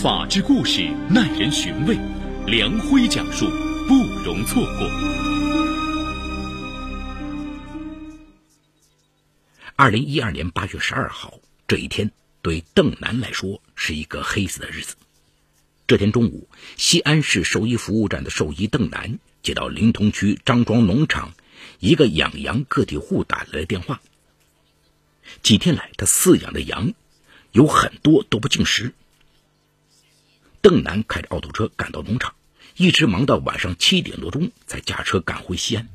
法治故事耐人寻味，梁辉讲述不容错过。二零一二年八月十二号这一天，对邓楠来说是一个黑色的日子。这天中午，西安市兽医服务站的兽医邓楠接到临潼区张庄农场一个养羊个体户打来的电话。几天来，他饲养的羊有很多都不进食。邓楠开着奥拓车赶到农场，一直忙到晚上七点多钟才驾车赶回西安。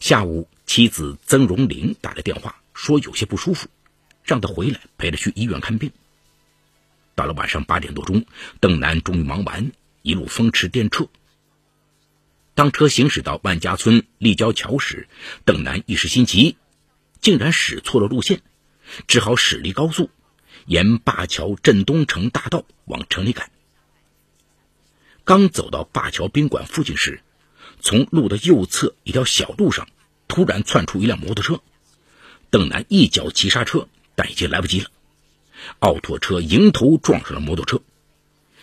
下午，妻子曾荣玲打来电话说有些不舒服，让他回来陪他去医院看病。到了晚上八点多钟，邓楠终于忙完，一路风驰电掣。当车行驶到万家村立交桥时，邓楠一时心急，竟然驶错了路线，只好驶离高速，沿灞桥镇东城大道往城里赶。刚走到灞桥宾馆附近时，从路的右侧一条小路上突然窜出一辆摩托车，邓楠一脚急刹车，但已经来不及了。奥拓车迎头撞上了摩托车，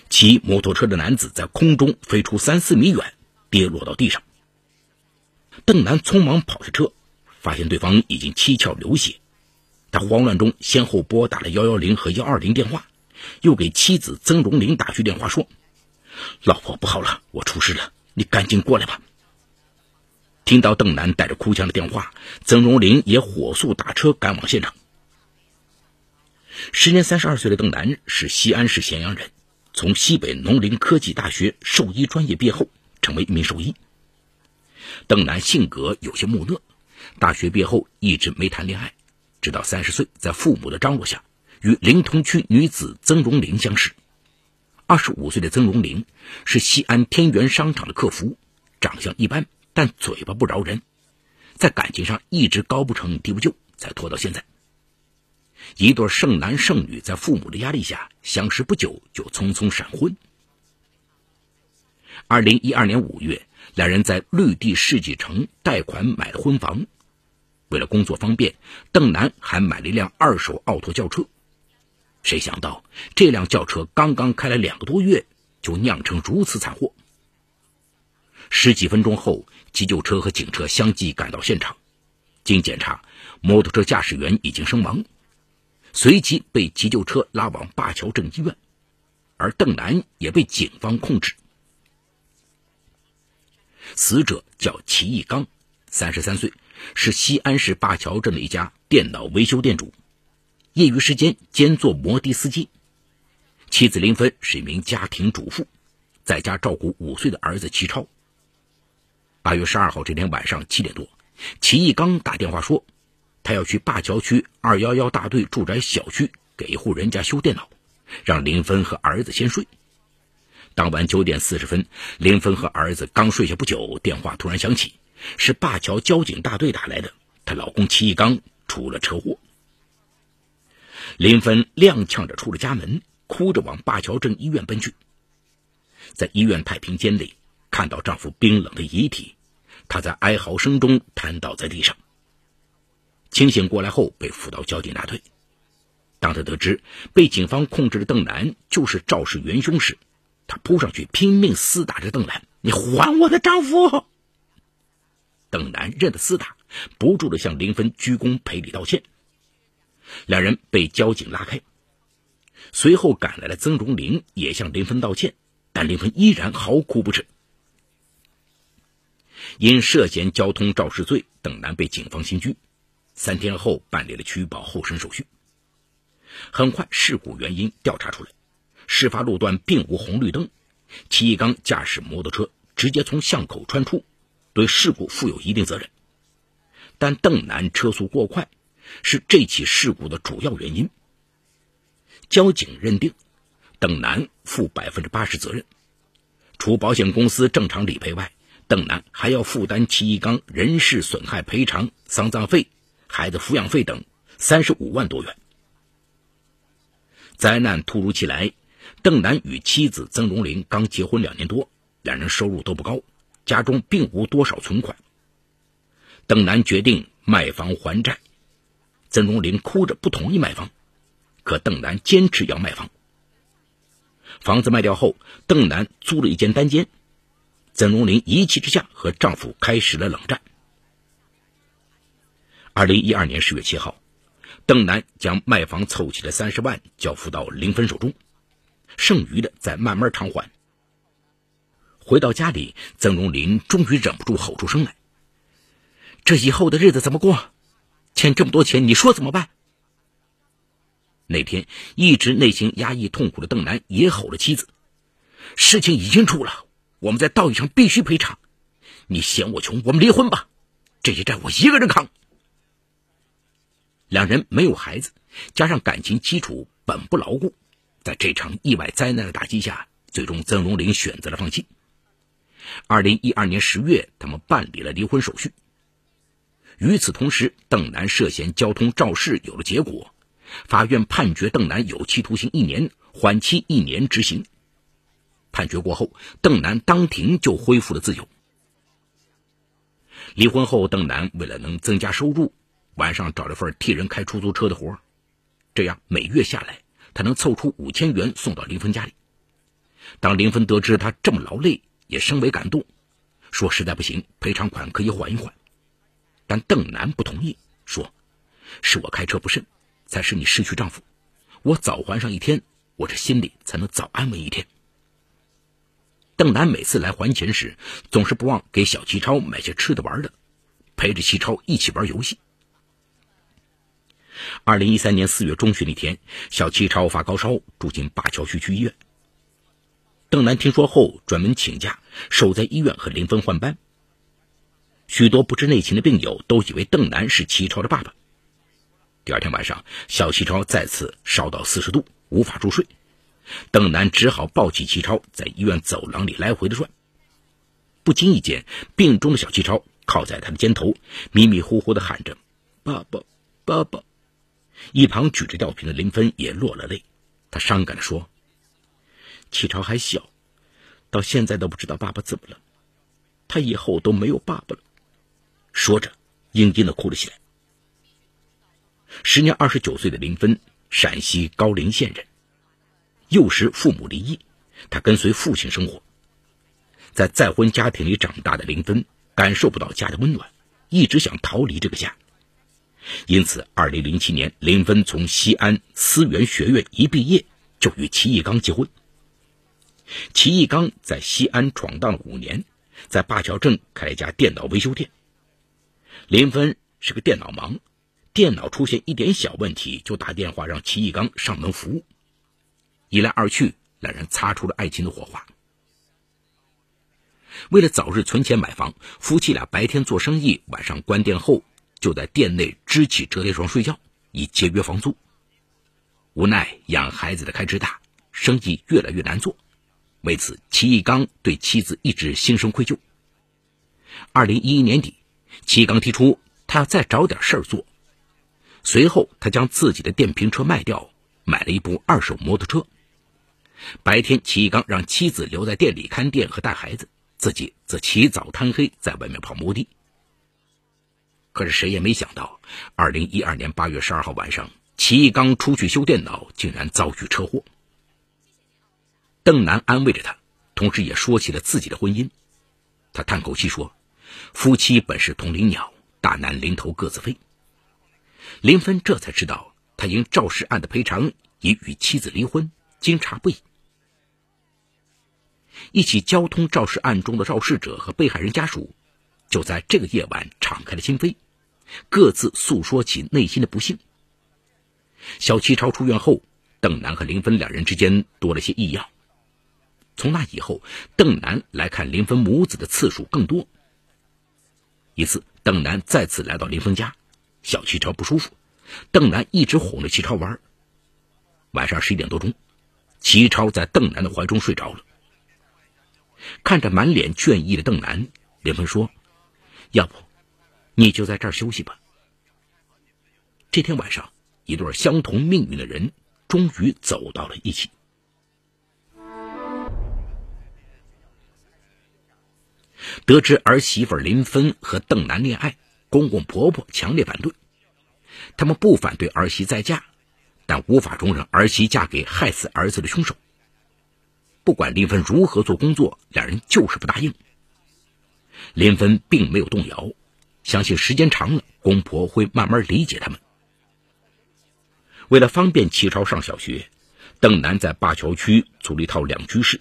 骑摩托车的男子在空中飞出三四米远，跌落到地上。邓楠匆忙跑下车，发现对方已经七窍流血，他慌乱中先后拨打了幺幺零和幺二零电话，又给妻子曾荣玲打去电话说：“老婆不好了，我出事了，你赶紧过来吧。”听到邓楠带着哭腔的电话，曾荣玲也火速打车赶往现场。时年三十二岁的邓楠是西安市咸阳人，从西北农林科技大学兽医专业毕业后，成为一名兽医。邓楠性格有些木讷，大学毕业后一直没谈恋爱，直到三十岁，在父母的张罗下，与临潼区女子曾荣玲相识。二十五岁的曾荣玲是西安天元商场的客服，长相一般，但嘴巴不饶人，在感情上一直高不成低不就，才拖到现在。一对剩男剩女在父母的压力下相识不久就匆匆闪婚。二零一二年五月，两人在绿地世纪城贷款买了婚房。为了工作方便，邓楠还买了一辆二手奥拓轿车。谁想到这辆轿车刚刚开了两个多月，就酿成如此惨祸。十几分钟后，急救车和警车相继赶到现场，经检查，摩托车驾驶员已经身亡。随即被急救车拉往灞桥镇医院，而邓楠也被警方控制。死者叫齐义刚，三十三岁，是西安市灞桥镇的一家电脑维修店主，业余时间兼做摩的司机。妻子林芬是一名家庭主妇，在家照顾五岁的儿子齐超。八月十二号这天晚上七点多，齐义刚打电话说。他要去灞桥区二幺幺大队住宅小区给一户人家修电脑，让林芬和儿子先睡。当晚九点四十分，林芬和儿子刚睡下不久，电话突然响起，是灞桥交警大队打来的，她老公齐一刚出了车祸。林芬踉跄着出了家门，哭着往灞桥镇医院奔去。在医院太平间里，看到丈夫冰冷的遗体，她在哀嚎声中瘫倒在地上。清醒过来后，被扶到交警大队。当她得知被警方控制的邓楠就是肇事元凶时，她扑上去拼命厮打着邓楠：“你还我的丈夫！”邓楠认得厮打，不住的向林芬鞠躬赔礼道歉。两人被交警拉开，随后赶来的曾荣林也向林芬道歉，但林芬依然嚎哭不止。因涉嫌交通肇事罪，邓楠被警方刑拘。三天后办理了取保候审手续。很快，事故原因调查出来，事发路段并无红绿灯，齐一刚驾驶摩托车直接从巷口穿出，对事故负有一定责任。但邓楠车速过快是这起事故的主要原因。交警认定，邓楠负百分之八十责任，除保险公司正常理赔外，邓楠还要负担齐一刚人事损害赔偿、丧葬费。孩子抚养费等三十五万多元。灾难突如其来，邓楠与妻子曾荣玲刚结婚两年多，两人收入都不高，家中并无多少存款。邓楠决定卖房还债，曾荣林哭着不同意卖房，可邓楠坚持要卖房。房子卖掉后，邓楠租了一间单间。曾荣林一气之下和丈夫开始了冷战。二零一二年十月七号，邓楠将卖房凑齐的三十万交付到林芬手中，剩余的再慢慢偿还。回到家里，曾荣林终于忍不住吼出声来：“这以后的日子怎么过？欠这么多钱，你说怎么办？”那天，一直内心压抑痛苦的邓楠也吼了妻子：“事情已经出了，我们在道义上必须赔偿。你嫌我穷，我们离婚吧，这些债我一个人扛。”两人没有孩子，加上感情基础本不牢固，在这场意外灾难的打击下，最终曾荣林选择了放弃。二零一二年十月，他们办理了离婚手续。与此同时，邓楠涉嫌交通肇事有了结果。法院判决邓楠有期徒刑一年，缓期一年执行。判决过后，邓楠当庭就恢复了自由。离婚后，邓楠为了能增加收入，晚上找了份替人开出租车的活这样每月下来，他能凑出五千元送到林芬家里。当林芬得知他这么劳累，也深为感动，说实在不行，赔偿款可以缓一缓。但邓楠不同意，说：“是我开车不慎。”才使你失去丈夫，我早还上一天，我这心里才能早安稳一天。邓楠每次来还钱时，总是不忘给小齐超买些吃的玩的，陪着齐超一起玩游戏。二零一三年四月中旬那天，小齐超发高烧，住进灞桥区区医院。邓楠听说后，专门请假守在医院和林峰换班。许多不知内情的病友都以为邓楠是齐超的爸爸。第二天晚上，小齐超再次烧到四十度，无法入睡。邓楠只好抱起齐超，在医院走廊里来回的转。不经意间，病中的小齐超靠在他的肩头，迷迷糊糊的喊着：“爸爸，爸爸。”一旁举着吊瓶的林芬也落了泪，他伤感的说：“启超还小，到现在都不知道爸爸怎么了，他以后都没有爸爸了。”说着，嘤嘤的哭了起来。时年二十九岁的林芬，陕西高陵县人。幼时父母离异，他跟随父亲生活。在再婚家庭里长大的林芬，感受不到家的温暖，一直想逃离这个家。因此，二零零七年，林芬从西安思源学院一毕业，就与齐义刚结婚。齐义刚在西安闯荡了五年，在灞桥镇开了一家电脑维修店。林芬是个电脑盲。电脑出现一点小问题，就打电话让齐义刚上门服务。一来二去，两人擦出了爱情的火花。为了早日存钱买房，夫妻俩白天做生意，晚上关店后就在店内支起折叠床睡觉，以节约房租。无奈养孩子的开支大，生意越来越难做。为此，齐义刚对妻子一直心生愧疚。二零一一年底，齐义刚提出他要再找点事儿做。随后，他将自己的电瓶车卖掉，买了一部二手摩托车。白天，齐义刚让妻子留在店里看店和带孩子，自己则起早贪黑在外面跑摩的。可是谁也没想到，二零一二年八月十二号晚上，齐义刚出去修电脑，竟然遭遇车祸。邓楠安慰着他，同时也说起了自己的婚姻。他叹口气说：“夫妻本是同林鸟，大难临头各自飞。”林芬这才知道，他因肇事案的赔偿已与妻子离婚，惊诧不已。一起交通肇事案中的肇事者和被害人家属，就在这个夜晚敞开了心扉，各自诉说起内心的不幸。小齐超出院后，邓楠和林芬两人之间多了些异样。从那以后，邓楠来看林芬母子的次数更多。一次，邓楠再次来到林芬家。小齐超不舒服，邓楠一直哄着齐超玩。晚上十一点多钟，齐超在邓楠的怀中睡着了。看着满脸倦意的邓楠，林峰说：“要不，你就在这儿休息吧。”这天晚上，一对相同命运的人终于走到了一起。得知儿媳妇林芬和邓楠恋爱。公公婆婆强烈反对，他们不反对儿媳再嫁，但无法容忍儿媳嫁给害死儿子的凶手。不管林芬如何做工作，两人就是不答应。林芬并没有动摇，相信时间长了，公婆会慢慢理解他们。为了方便齐超上小学，邓楠在灞桥区租了一套两居室。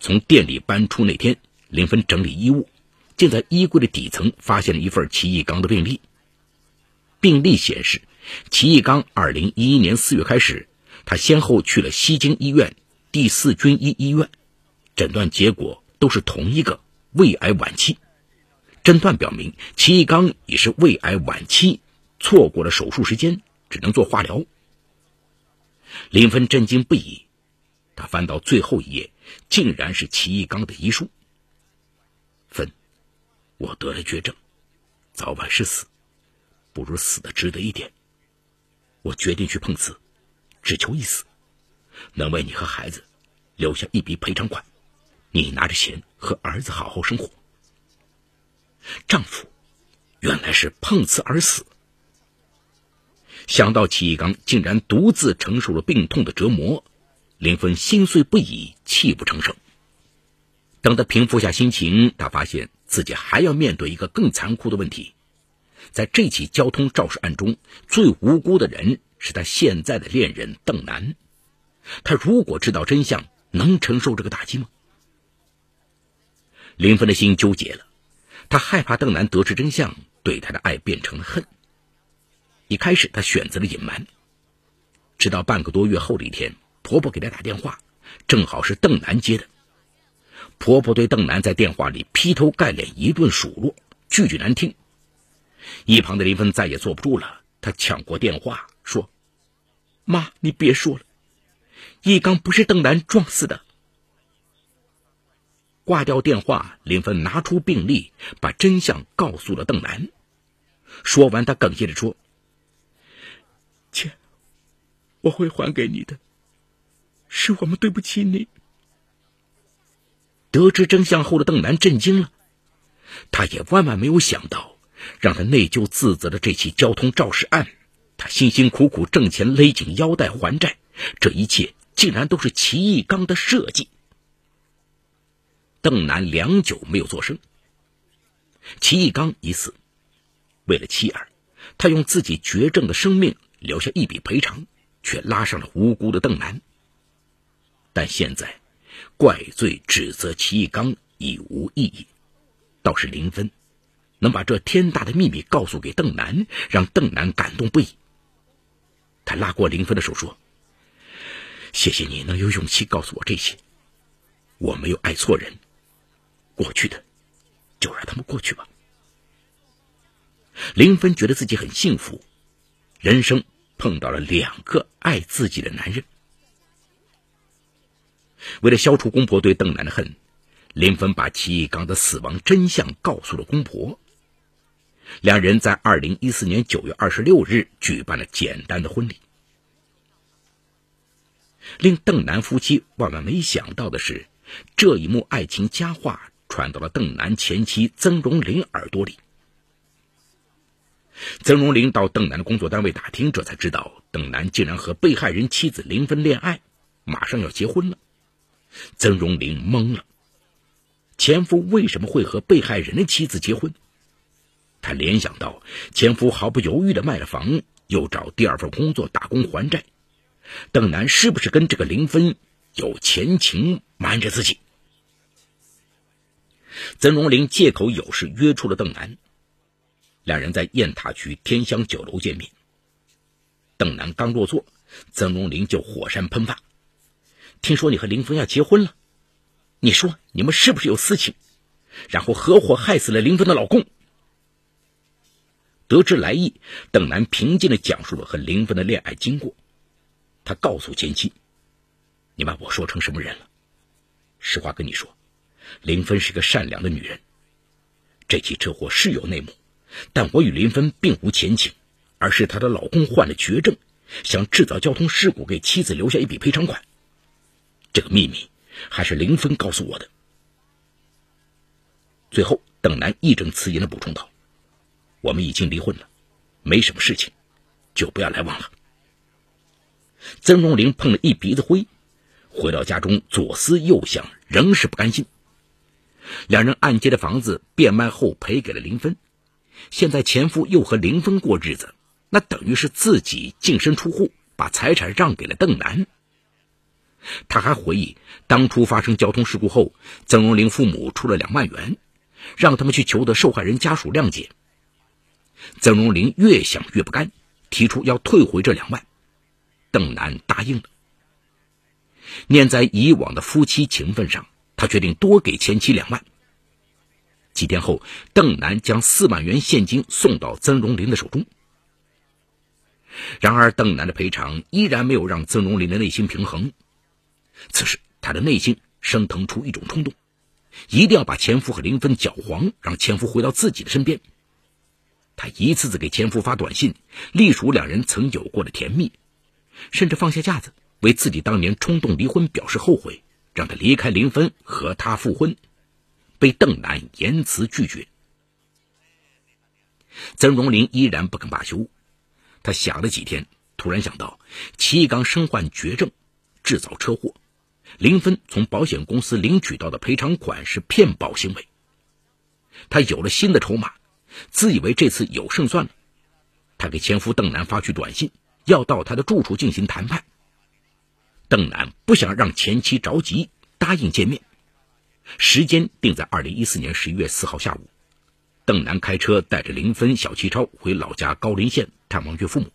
从店里搬出那天，林芬整理衣物，竟在衣柜的底层发现了一份齐义刚的病历。病历显示，齐义刚2011年4月开始，他先后去了西京医院、第四军医医院，诊断结果都是同一个胃癌晚期。诊断表明，齐义刚已是胃癌晚期，错过了手术时间，只能做化疗。林芬震惊不已，他翻到最后一页。竟然是齐义刚的遗书。我得了绝症，早晚是死，不如死的值得一点。我决定去碰瓷，只求一死，能为你和孩子留下一笔赔偿款，你拿着钱和儿子好好生活。丈夫原来是碰瓷而死。想到齐义刚竟然独自承受了病痛的折磨。林芬心碎不已，泣不成声。等他平复下心情，他发现自己还要面对一个更残酷的问题：在这起交通肇事案中，最无辜的人是他现在的恋人邓楠。他如果知道真相，能承受这个打击吗？林芬的心纠结了，他害怕邓楠得知真相，对他的爱变成了恨。一开始，他选择了隐瞒，直到半个多月后的一天。婆婆给她打电话，正好是邓楠接的。婆婆对邓楠在电话里劈头盖脸一顿数落，句句难听。一旁的林芬再也坐不住了，她抢过电话说：“妈，你别说了，一刚不是邓楠撞死的。”挂掉电话，林芬拿出病历，把真相告诉了邓楠。说完，她哽咽着说：“钱，我会还给你的。”是我们对不起你。得知真相后的邓楠震惊了，他也万万没有想到，让他内疚自责的这起交通肇事案，他辛辛苦苦挣钱勒紧腰带还债，这一切竟然都是齐义刚的设计。邓楠良久没有作声。齐义刚已死，为了妻儿，他用自己绝症的生命留下一笔赔偿，却拉上了无辜的邓楠。但现在，怪罪指责齐义刚已无意义，倒是林芬能把这天大的秘密告诉给邓楠，让邓楠感动不已。他拉过林芬的手说：“谢谢你能有勇气告诉我这些，我没有爱错人，过去的就让他们过去吧。”林芬觉得自己很幸福，人生碰到了两个爱自己的男人。为了消除公婆对邓楠的恨，林芬把齐义刚的死亡真相告诉了公婆。两人在二零一四年九月二十六日举办了简单的婚礼。令邓楠夫妻万万没想到的是，这一幕爱情佳话传到了邓楠前妻曾荣林耳朵里。曾荣林到邓楠的工作单位打听，这才知道邓楠竟然和被害人妻子林芬恋爱，马上要结婚了。曾荣林懵了，前夫为什么会和被害人的妻子结婚？他联想到前夫毫不犹豫的卖了房，又找第二份工作打工还债，邓楠是不是跟这个林芬有前情，瞒着自己？曾荣林借口有事约出了邓楠，两人在雁塔区天香酒楼见面。邓楠刚落座，曾荣林就火山喷发。听说你和林峰要结婚了，你说你们是不是有私情？然后合伙害死了林峰的老公。得知来意，邓楠平静的讲述了和林峰的恋爱经过。他告诉前妻：“你把我说成什么人了？实话跟你说，林峰是个善良的女人。这起车祸是有内幕，但我与林峰并无前情，而是她的老公患了绝症，想制造交通事故给妻子留下一笔赔偿款。”这个秘密还是林峰告诉我的。最后，邓楠义正辞严的补充道：“我们已经离婚了，没什么事情，就不要来往了。”曾荣玲碰了一鼻子灰，回到家中左思右想，仍是不甘心。两人按揭的房子变卖后赔给了林芬，现在前夫又和林芬过日子，那等于是自己净身出户，把财产让给了邓楠。他还回忆，当初发生交通事故后，曾荣林父母出了两万元，让他们去求得受害人家属谅解。曾荣林越想越不甘，提出要退回这两万，邓楠答应了。念在以往的夫妻情分上，他决定多给前妻两万。几天后，邓楠将四万元现金送到曾荣林的手中。然而，邓楠的赔偿依然没有让曾荣林的内心平衡。此时，他的内心升腾出一种冲动，一定要把前夫和林芬搅黄，让前夫回到自己的身边。他一次次给前夫发短信，隶属两人曾有过的甜蜜，甚至放下架子。为自己当年冲动离婚表示后悔，让他离开林芬和他复婚，被邓楠严词拒绝。曾荣林依然不肯罢休，他想了几天，突然想到齐刚身患绝症，制造车祸，林芬从保险公司领取到的赔偿款是骗保行为。他有了新的筹码，自以为这次有胜算了。他给前夫邓楠发去短信，要到他的住处进行谈判。邓楠不想让前妻着急，答应见面，时间定在二零一四年十一月四号下午。邓楠开车带着林芬、小齐超回老家高陵县探望岳父母。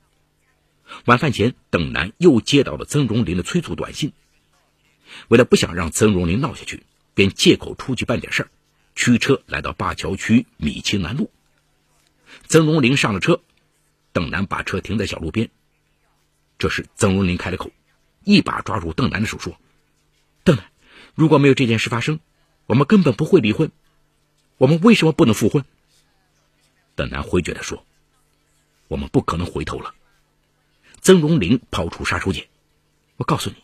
晚饭前，邓楠又接到了曾荣林的催促短信。为了不想让曾荣林闹下去，便借口出去办点事儿，驱车来到灞桥区米青南路。曾荣林上了车，邓楠把车停在小路边。这时，曾荣林开了口。一把抓住邓楠的手，说：“邓楠，如果没有这件事发生，我们根本不会离婚。我们为什么不能复婚？”邓楠回绝的说：“我们不可能回头了。”曾荣林抛出杀手锏：“我告诉你，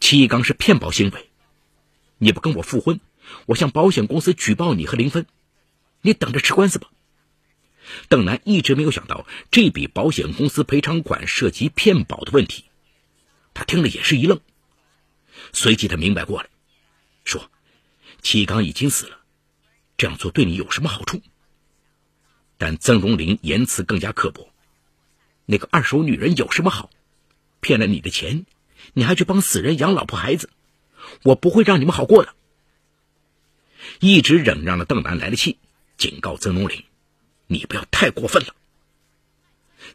齐一刚是骗保行为。你不跟我复婚，我向保险公司举报你和林芬，你等着吃官司吧。”邓楠一直没有想到这笔保险公司赔偿款涉及骗保的问题。他听了也是一愣，随即他明白过来，说：“齐刚已经死了，这样做对你有什么好处？”但曾荣林言辞更加刻薄：“那个二手女人有什么好？骗了你的钱，你还去帮死人养老婆孩子，我不会让你们好过的。”一直忍让的邓楠来了气，警告曾荣林：“你不要太过分了。”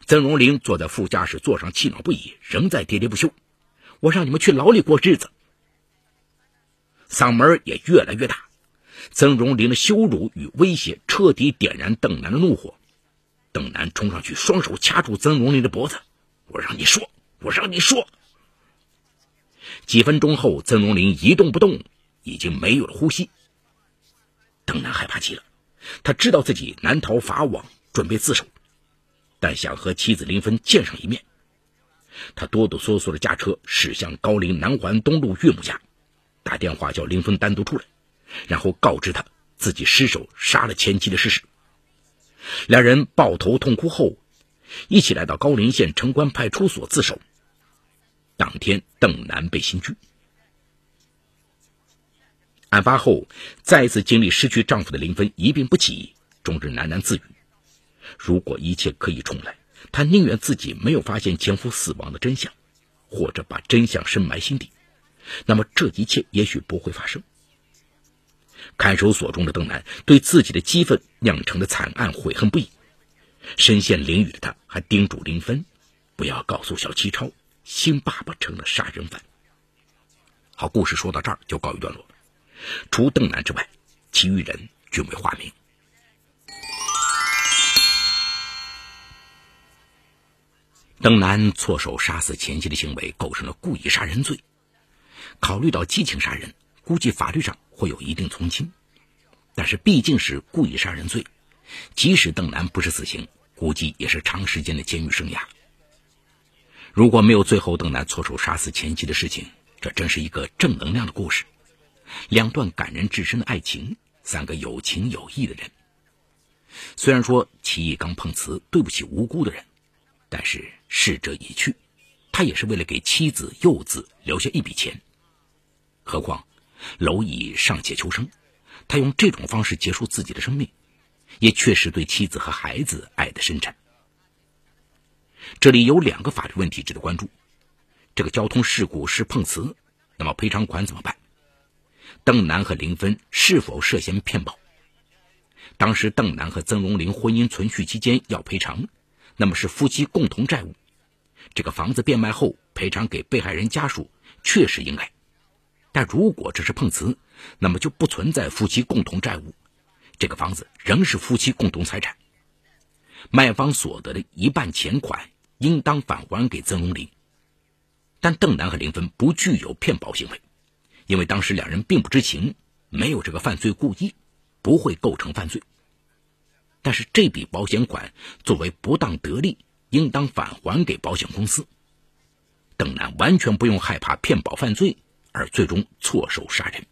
曾荣林坐在副驾驶座上，气恼不已，仍在喋喋不休。我让你们去牢里过日子，嗓门也越来越大。曾荣林的羞辱与威胁彻底点燃邓楠的怒火。邓楠冲上去，双手掐住曾荣林的脖子：“我让你说，我让你说。”几分钟后，曾荣林一动不动，已经没有了呼吸。邓楠害怕极了，他知道自己难逃法网，准备自首，但想和妻子林芬见上一面。他哆哆嗦嗦的驾车驶向高陵南环东路岳母家，打电话叫林峰单独出来，然后告知他自己失手杀了前妻的事实。两人抱头痛哭后，一起来到高陵县城关派出所自首。当天，邓楠被刑拘。案发后，再次经历失去丈夫的林芬一病不起，终日喃喃自语：“如果一切可以重来。”她宁愿自己没有发现前夫死亡的真相，或者把真相深埋心底，那么这一切也许不会发生。看守所中的邓楠对自己的激愤酿成的惨案悔恨不已，身陷囹圄的他还叮嘱林芬，不要告诉小七超，新爸爸成了杀人犯。好，故事说到这儿就告一段落。除邓楠之外，其余人均为化名。邓楠错手杀死前妻的行为构成了故意杀人罪。考虑到激情杀人，估计法律上会有一定从轻，但是毕竟是故意杀人罪，即使邓楠不是死刑，估计也是长时间的监狱生涯。如果没有最后邓楠错手杀死前妻的事情，这真是一个正能量的故事。两段感人至深的爱情，三个有情有义的人。虽然说齐义刚碰瓷，对不起无辜的人。但是逝者已去，他也是为了给妻子、幼子留下一笔钱，何况蝼蚁尚且求生，他用这种方式结束自己的生命，也确实对妻子和孩子爱得深沉。这里有两个法律问题值得关注：这个交通事故是碰瓷，那么赔偿款怎么办？邓楠和林芬是否涉嫌骗保？当时邓楠和曾荣林婚姻存续期间要赔偿，那么是夫妻共同债务。这个房子变卖后赔偿给被害人家属确实应该，但如果这是碰瓷，那么就不存在夫妻共同债务，这个房子仍是夫妻共同财产。卖方所得的一半钱款应当返还给曾荣林，但邓楠和林芬不具有骗保行为，因为当时两人并不知情，没有这个犯罪故意，不会构成犯罪。但是这笔保险款作为不当得利。应当返还给保险公司。邓楠完全不用害怕骗保犯罪而最终错手杀人。